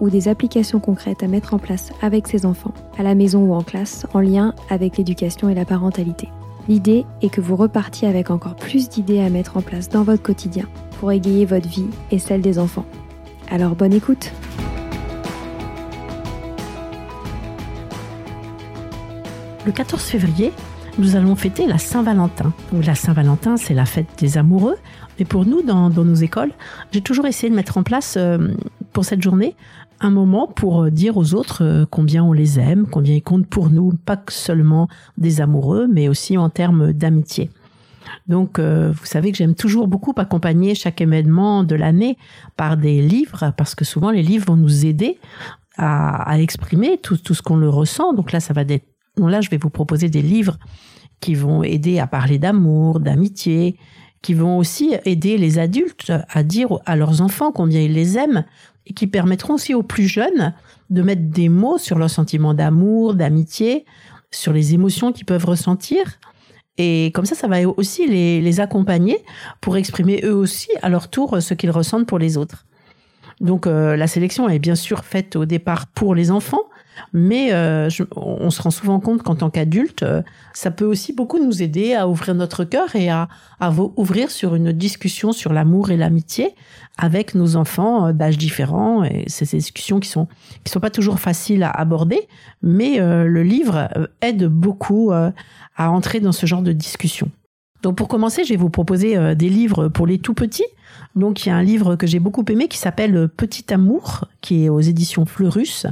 ou des applications concrètes à mettre en place avec ses enfants, à la maison ou en classe, en lien avec l'éducation et la parentalité. L'idée est que vous repartiez avec encore plus d'idées à mettre en place dans votre quotidien pour égayer votre vie et celle des enfants. Alors bonne écoute Le 14 février, nous allons fêter la Saint-Valentin. La Saint-Valentin, c'est la fête des amoureux. Mais pour nous, dans, nos écoles, j'ai toujours essayé de mettre en place euh, pour cette journée un moment pour euh, dire aux autres euh, combien on les aime, combien ils comptent pour nous, pas seulement des amoureux, mais aussi en termes d'amitié. Donc, euh, vous savez que j'aime toujours beaucoup accompagner chaque événement de l'année par des livres, parce que souvent les livres vont nous aider à, exprimer tout, tout ce qu'on le ressent. Donc là, ça va être, là, je vais vous proposer des livres qui vont aider à parler d'amour, d'amitié, qui vont aussi aider les adultes à dire à leurs enfants combien ils les aiment et qui permettront aussi aux plus jeunes de mettre des mots sur leurs sentiments d'amour, d'amitié, sur les émotions qu'ils peuvent ressentir. Et comme ça, ça va aussi les, accompagner pour exprimer eux aussi à leur tour ce qu'ils ressentent pour les autres. Donc euh, la sélection est bien sûr faite au départ pour les enfants, mais euh, on se rend souvent compte qu'en tant qu'adulte, euh, ça peut aussi beaucoup nous aider à ouvrir notre cœur et à, à ouvrir sur une discussion sur l'amour et l'amitié avec nos enfants euh, d'âges différents. Et c'est ces discussions qui sont qui sont pas toujours faciles à aborder, mais le livre aide beaucoup à entrer dans ce genre de discussion. Donc pour commencer, je vais vous proposer des livres pour les tout petits. Donc il y a un livre que j'ai beaucoup aimé qui s'appelle Petit amour, qui est aux éditions Fleurus,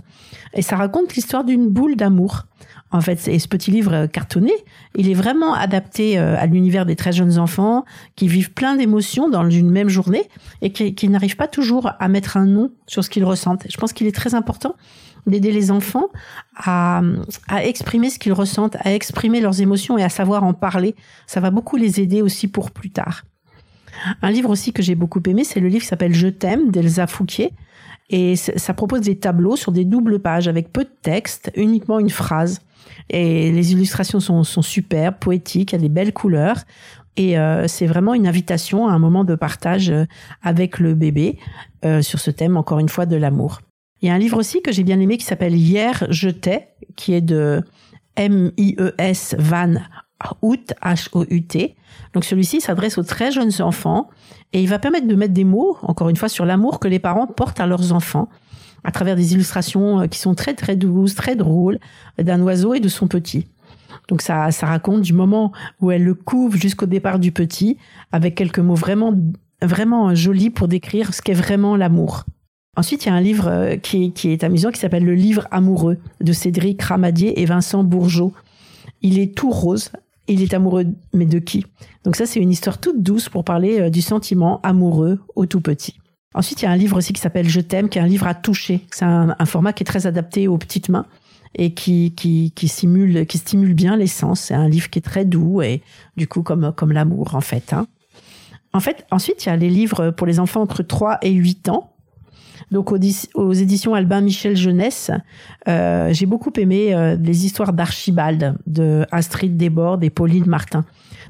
et ça raconte l'histoire d'une boule d'amour. En fait, et ce petit livre cartonné, il est vraiment adapté euh, à l'univers des très jeunes enfants qui vivent plein d'émotions dans une même journée et qui, n'arrivent pas toujours à mettre un nom sur ce qu'ils ressentent. Je pense qu'il est très important d'aider les enfants à, à exprimer ce qu'ils ressentent, à exprimer leurs émotions et à savoir en parler. Ça va beaucoup les aider aussi pour plus tard. Un livre aussi que j'ai beaucoup aimé, c'est le livre s'appelle Je t'aime d'Elsa Fouquier. Et ça propose des tableaux sur des doubles pages avec peu de texte, uniquement une phrase. Et les illustrations sont, sont superbes, poétiques, il y a des belles couleurs. Et euh, c'est vraiment une invitation à un moment de partage euh, avec le bébé euh, sur ce thème, encore une fois, de l'amour. Il y a un livre aussi que j'ai bien aimé qui s'appelle Hier, je t'ai, qui est de M-I-E-S Van Hout, H-O-U-T. Donc celui-ci s'adresse aux très jeunes enfants et il va permettre de mettre des mots, encore une fois, sur l'amour que les parents portent à leurs enfants à travers des illustrations euh, qui sont très très douces, très drôles, d'un oiseau et de son petit. Donc ça, ça raconte du moment où elle le couvre jusqu'au départ du petit, avec quelques mots vraiment vraiment jolis pour décrire ce qu'est vraiment l'amour. Ensuite, il y a un livre euh, qui, est amusant qui s'appelle Le livre amoureux de Cédric Ramadier et Vincent Bourgeot. Il est tout rose il est amoureux, mais de qui? Donc ça, c'est une histoire toute douce pour parler euh, du sentiment amoureux au tout petit. Ensuite, il y a un livre aussi qui s'appelle Je t'aime, qui est un livre à toucher. C'est un, format qui est très adapté aux petites mains et qui, qui, qui, qui stimule bien les sens. C'est un livre qui est très doux et du coup comme, comme l'amour en fait. Hein. En fait, ensuite, il y a les livres pour les enfants entre 3 et 8 ans donc aux, éditions Albin Michel Jeunesse. Euh, j'ai beaucoup aimé euh, les histoires d'Archibald de Astrid Desbordes et Pauline Martin.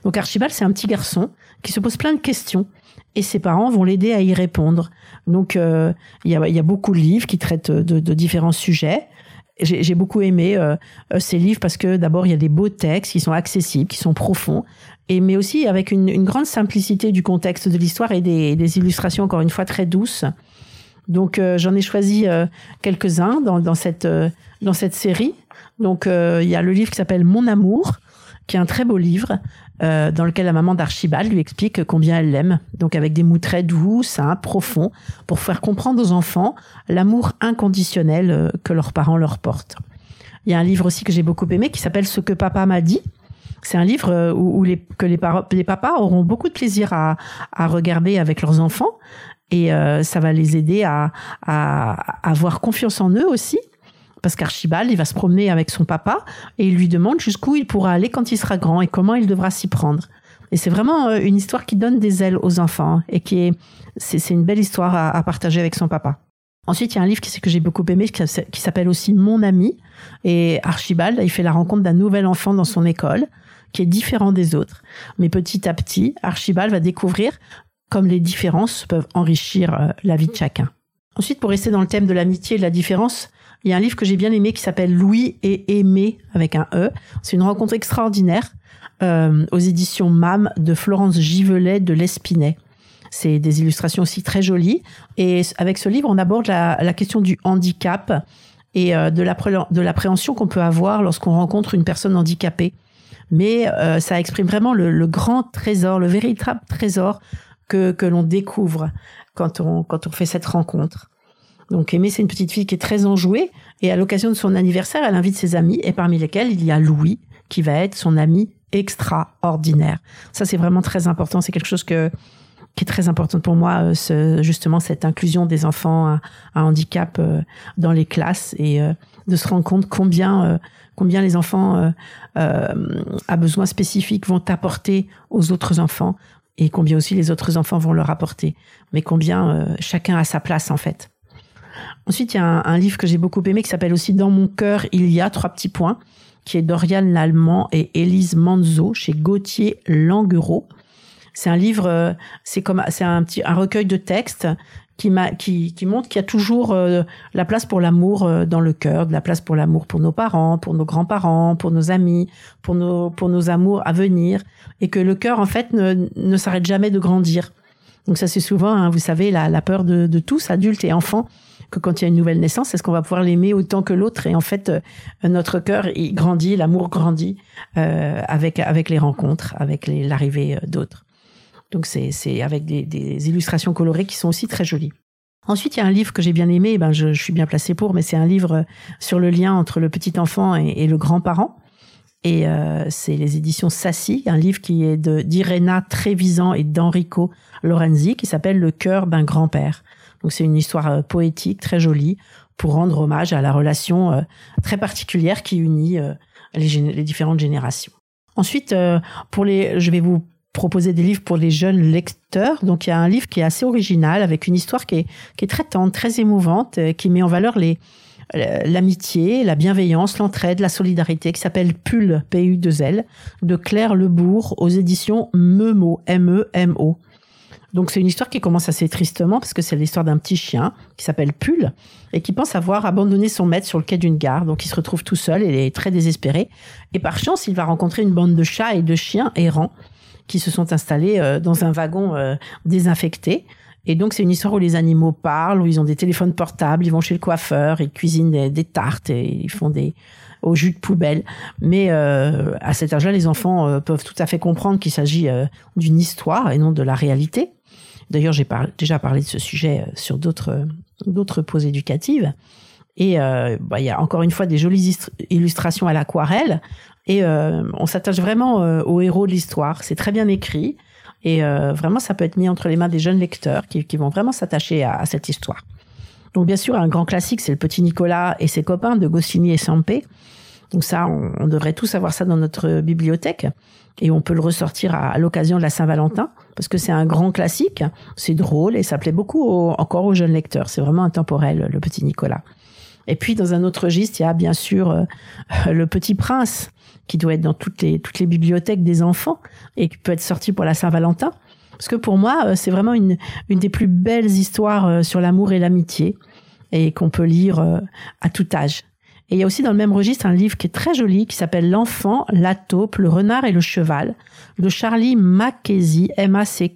Donc Archibald, c'est un petit garçon qui se pose plein de questions et ses parents vont l'aider à y répondre. Donc il y, a, beaucoup de livres qui traitent de différents sujets j'ai beaucoup aimé euh, euh, ces livres parce que d'abord il y a des beaux textes qui sont accessibles, qui sont profonds, et mais aussi avec une, une grande simplicité du contexte de l'histoire et des, des, illustrations encore une fois très douces. Donc euh, j'en ai choisi quelques-uns dans, dans, cette dans cette série. Donc il y a le livre qui s'appelle Mon amour, qui est un très beau livre euh, dans lequel la maman d'Archibald lui explique combien elle l'aime, donc avec des mots très doux, simples, profonds, pour faire comprendre aux enfants l'amour inconditionnel euh, que leurs parents leur portent. Il y a un livre aussi que j'ai beaucoup aimé qui s'appelle Ce que papa m'a dit. C'est un livre euh, où, les, que les, les, papas auront beaucoup de plaisir à, à regarder avec leurs enfants et ça va les aider à, à, à avoir confiance en eux aussi parce qu'Archibald, il va se promener avec son papa et il lui demande jusqu'où il pourra aller quand il sera grand et comment il devra s'y prendre. Et c'est vraiment euh, une histoire qui donne des ailes aux enfants et qui est, c'est, une belle histoire à, partager avec son papa. Ensuite, il y a un livre que j'ai beaucoup aimé qui s'appelle aussi Mon ami. Et Archibald, il fait la rencontre d'un nouvel enfant dans son école qui est différent des autres. Mais petit à petit, Archibald va découvrir comme les différences peuvent enrichir euh, la vie de chacun. Ensuite, pour rester dans le thème de l'amitié et de la différence, il y a un livre que j'ai bien aimé qui s'appelle Louis et Aimé avec un E. C'est une rencontre extraordinaire euh, aux éditions MAM de Florence Givelet de l'Espinay. C'est des illustrations aussi très jolies. Et avec ce livre, on aborde la, question du handicap et euh, de l'appréhension qu'on peut avoir lorsqu'on rencontre une personne handicapée. Mais euh, ça exprime vraiment le, grand trésor, le véritable trésor que, que l'on découvre quand on, quand on fait cette rencontre. Donc Aimée, c'est une petite fille qui est très enjouée et à l'occasion de son anniversaire, elle invite ses amis et parmi lesquels il y a Louis qui va être son ami extraordinaire. Ça c'est vraiment très important, c'est quelque chose que qui est très important pour moi, euh, ce, justement cette inclusion des enfants à, handicap euh, dans les classes et euh, de se rendre compte combien combien les enfants à besoins spécifiques vont apporter aux autres enfants et combien aussi les autres enfants vont leur apporter, mais combien chacun a sa place en fait. Ensuite, il y a un, livre que j'ai beaucoup aimé qui s'appelle aussi Dans mon cœur, il y a trois petits points, qui est Dorian Lallemand et Élise Manzo chez Gauthier Languereau. C'est un livre, euh, c'est comme, c'est un petit, un recueil de textes qui, qui, qui montre qu'il y a toujours euh, la place pour l'amour euh, dans le cœur, de la place pour l'amour pour nos parents, pour nos grands-parents, pour nos amis, pour nos, pour nos amours à venir, et que le cœur, en fait, ne, ne s'arrête jamais de grandir. Donc ça, c'est souvent, hein, vous savez, la, la peur de, de tous, adultes et enfants, que quand il y a une nouvelle naissance, est-ce qu'on va pouvoir l'aimer autant que l'autre? Et en fait, euh, notre cœur, il grandit, l'amour grandit euh, avec avec les rencontres, avec l'arrivée d'autres. Donc c'est avec des, des, illustrations colorées qui sont aussi très jolies. Ensuite, il y a un livre que j'ai bien aimé, ben je, je, suis bien placée pour, mais c'est un livre sur le lien entre le petit enfant et, le grand-parent. Et euh, c'est les éditions Sassi, un livre qui est d'Irena Trevisan et d'Enrico Lorenzi, qui s'appelle Le cœur d'un grand-père. Donc c'est une histoire euh, poétique très jolie pour rendre hommage à la relation euh, très particulière qui unit euh, les, différentes générations. Ensuite, pour les, je vais vous proposer des livres pour les jeunes lecteurs. Donc il y a un livre qui est assez original avec une histoire qui est, qui est très tendre, très émouvante, qui met en valeur les l'amitié, la bienveillance, l'entraide, la solidarité, qui s'appelle Pull, P-U-2-L, de Claire Lebourg aux éditions Memo, M-E-M-O. Donc c'est une histoire qui commence assez tristement parce que c'est l'histoire d'un petit chien qui s'appelle Pull et qui pense avoir abandonné son maître sur le quai d'une gare. Donc il se retrouve tout seul et il est très désespéré. Et par chance, il va rencontrer une bande de chats et de chiens errants qui se sont installés euh, dans un wagon euh, désinfecté. Et donc c'est une histoire où les animaux parlent, où ils ont des téléphones portables, ils vont chez le coiffeur, ils cuisinent des, tartes et ils font des au jus de poubelle. Mais euh, à cet âge-là, les enfants peuvent tout à fait comprendre qu'il s'agit d'une histoire et non de la réalité. D'ailleurs, j'ai déjà parlé de ce sujet euh, sur d'autres euh, d'autres poses éducatives. Et euh, bah, il y a encore une fois des jolies illustrations à l'aquarelle. Et on s'attache vraiment aux héros de l'histoire. C'est très bien écrit. Et vraiment, ça peut être mis entre les mains des jeunes lecteurs qui, qui vont vraiment s'attacher à, cette histoire. Donc bien sûr, un grand classique, c'est le petit Nicolas et ses copains de Goscinny et Sampé. Donc ça, on, on, devrait tous avoir ça dans notre bibliothèque et on peut le ressortir à, l'occasion de la Saint-Valentin parce que c'est un grand classique, c'est drôle et ça plaît beaucoup encore aux jeunes lecteurs. C'est vraiment intemporel, le petit Nicolas. Et puis dans un autre registre, il y a bien sûr euh, Le Petit Prince, qui doit être dans toutes les, bibliothèques des enfants et qui peut être sorti pour la Saint-Valentin. Parce que pour moi, euh, c'est vraiment une, une des plus belles histoires euh, sur l'amour et l'amitié et qu'on peut lire à tout âge. Et il y a aussi dans le même registre un livre qui est très joli qui s'appelle L'enfant, la taupe, le renard et le cheval de Charlie Mackesy, M-A-C-K-E-S-Y,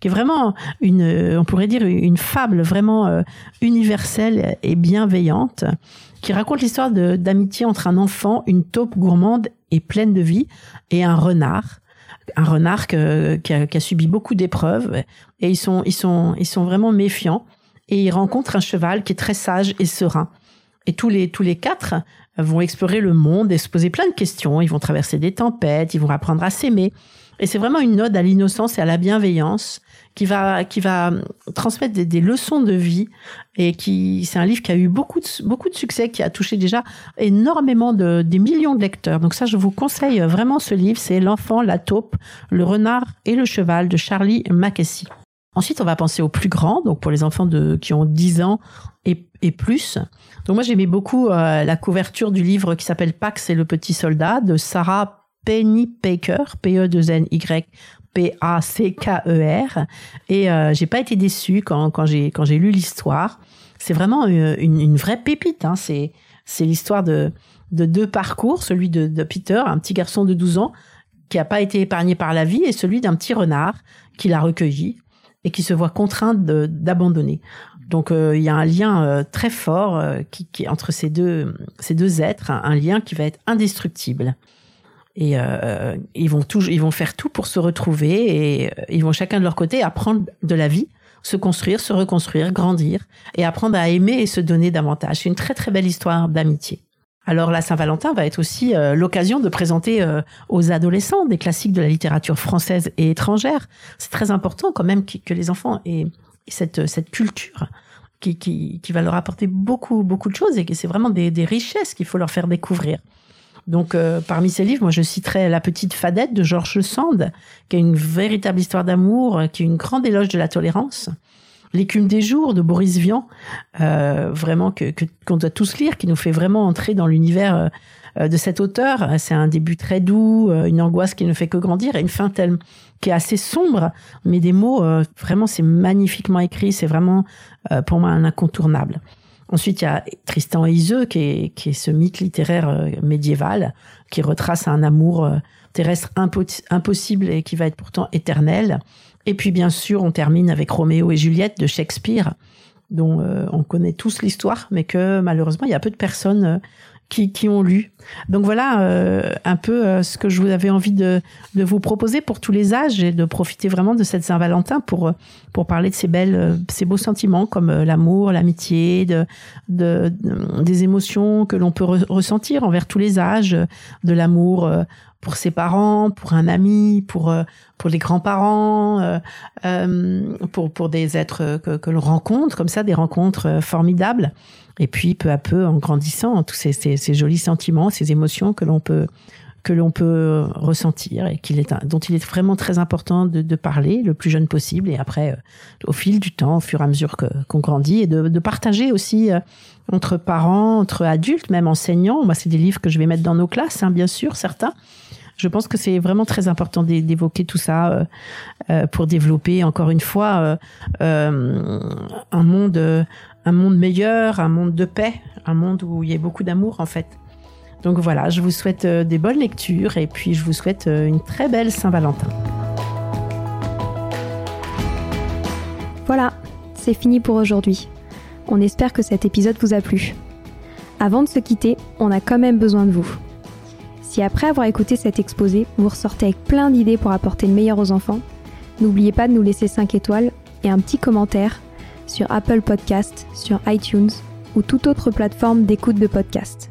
qui est vraiment une, on pourrait dire une fable vraiment euh, universelle et bienveillante, qui raconte l'histoire d'amitié entre un enfant, une taupe gourmande et pleine de vie, et un renard. Un renard qui, a, qui, a, subi beaucoup d'épreuves et ils sont ils sont ils sont vraiment méfiants et il rencontre un cheval qui est très sage et serein. Et tous les, tous les quatre vont explorer le monde et se poser plein de questions. Ils vont traverser des tempêtes, ils vont apprendre à s'aimer. Et c'est vraiment une ode à l'innocence et à la bienveillance qui va, qui va transmettre des, leçons de vie et qui, c'est un livre qui a eu beaucoup de, beaucoup de succès, qui a touché déjà énormément de, des millions de lecteurs. Donc ça, je vous conseille vraiment ce livre. C'est L'enfant, la taupe, le renard et le cheval de Charlie Mackesy. Ensuite, on va penser aux plus grands, donc pour les enfants de, qui ont 10 ans et, plus. Donc moi, j'aimais beaucoup euh, la couverture du livre qui s'appelle Pax et le petit soldat de Sarah Pennypacker, P-E-2-N-Y, P-A-C-K-E-R. Et euh, j'ai pas été déçue quand, quand j'ai quand j'ai lu l'histoire. C'est vraiment euh, une, une, vraie pépite. Hein. C'est c'est l'histoire de de deux parcours, celui de, de Peter, un petit garçon de 12 ans qui a pas été épargné par la vie, et celui d'un petit renard qui l'a recueilli et qui se voit contraint d'abandonner. Donc euh, il y a un lien euh, très fort euh, qui, qui, entre ces deux ces deux êtres, un, lien qui va être indestructible. Et ils vont toujours, ils vont faire tout pour se retrouver et ils vont chacun de leur côté apprendre de la vie, se construire, se reconstruire, grandir et apprendre à aimer et se donner davantage. C'est une très très belle histoire d'amitié. Alors la Saint-Valentin va être aussi euh, l'occasion de présenter euh, aux adolescents des classiques de la littérature française et étrangère. C'est très important quand même que, les enfants aient cette, cette culture qui, qui, qui, va leur apporter beaucoup, beaucoup de choses et que c'est vraiment des, des richesses qu'il faut leur faire découvrir. Donc, euh, parmi ces livres, moi, je citerai La Petite Fadette de Georges Sand, qui est une véritable histoire d'amour, qui est une grande éloge de la tolérance. L'écume des jours de Boris Vian, euh, vraiment que qu'on doit tous lire, qui nous fait vraiment entrer dans l'univers euh, de cet auteur. C'est un début très doux, euh, une angoisse qui ne fait que grandir et une fin telle qui est assez sombre, mais des mots vraiment c'est magnifiquement écrit. C'est vraiment pour moi un incontournable. Ensuite, il y a Tristan et Iseux, qui est, qui est ce mythe littéraire médiéval, qui retrace un amour terrestre impossible et qui va être pourtant éternel. Et puis bien sûr, on termine avec Roméo et Juliette de Shakespeare, dont euh, on connaît tous l'histoire, mais que malheureusement, il y a peu de personnes euh, qui, ont lu. Donc voilà euh, un peu ce que je vous avais envie de, vous proposer pour tous les âges et de profiter vraiment de cette Saint-Valentin pour, pour parler de ces belles, ces beaux sentiments comme l'amour, l'amitié, de, des émotions que l'on peut ressentir envers tous les âges, de l'amour pour ses parents, pour un ami, pour euh, pour les grands-parents, euh, euh, pour pour des êtres que, que l'on rencontre comme ça, des rencontres formidables. Et puis peu à peu, en grandissant, tous ces, ces, ces jolis sentiments, ces émotions que l'on peut que l'on peut ressentir et qu'il est dont il est vraiment très important de, de, parler le plus jeune possible et après au fil du temps au fur et à mesure que qu'on grandit et de, de partager aussi entre parents entre adultes même enseignants moi c'est des livres que je vais mettre dans nos classes hein, bien sûr certains je pense que c'est vraiment très important d'évoquer tout ça euh, euh, pour développer encore une fois euh, un monde, un monde meilleur, un monde de paix, un monde où il y a beaucoup d'amour en fait. Donc voilà, je vous souhaite des bonnes lectures et puis je vous souhaite une très belle Saint-Valentin. Voilà, c'est fini pour aujourd'hui. On espère que cet épisode vous a plu. Avant de se quitter, on a quand même besoin de vous. Si après avoir écouté cet exposé, vous ressortez avec plein d'idées pour apporter le meilleur aux enfants, n'oubliez pas de nous laisser 5 étoiles et un petit commentaire sur Apple Podcast, sur iTunes ou toute autre plateforme d'écoute de podcast.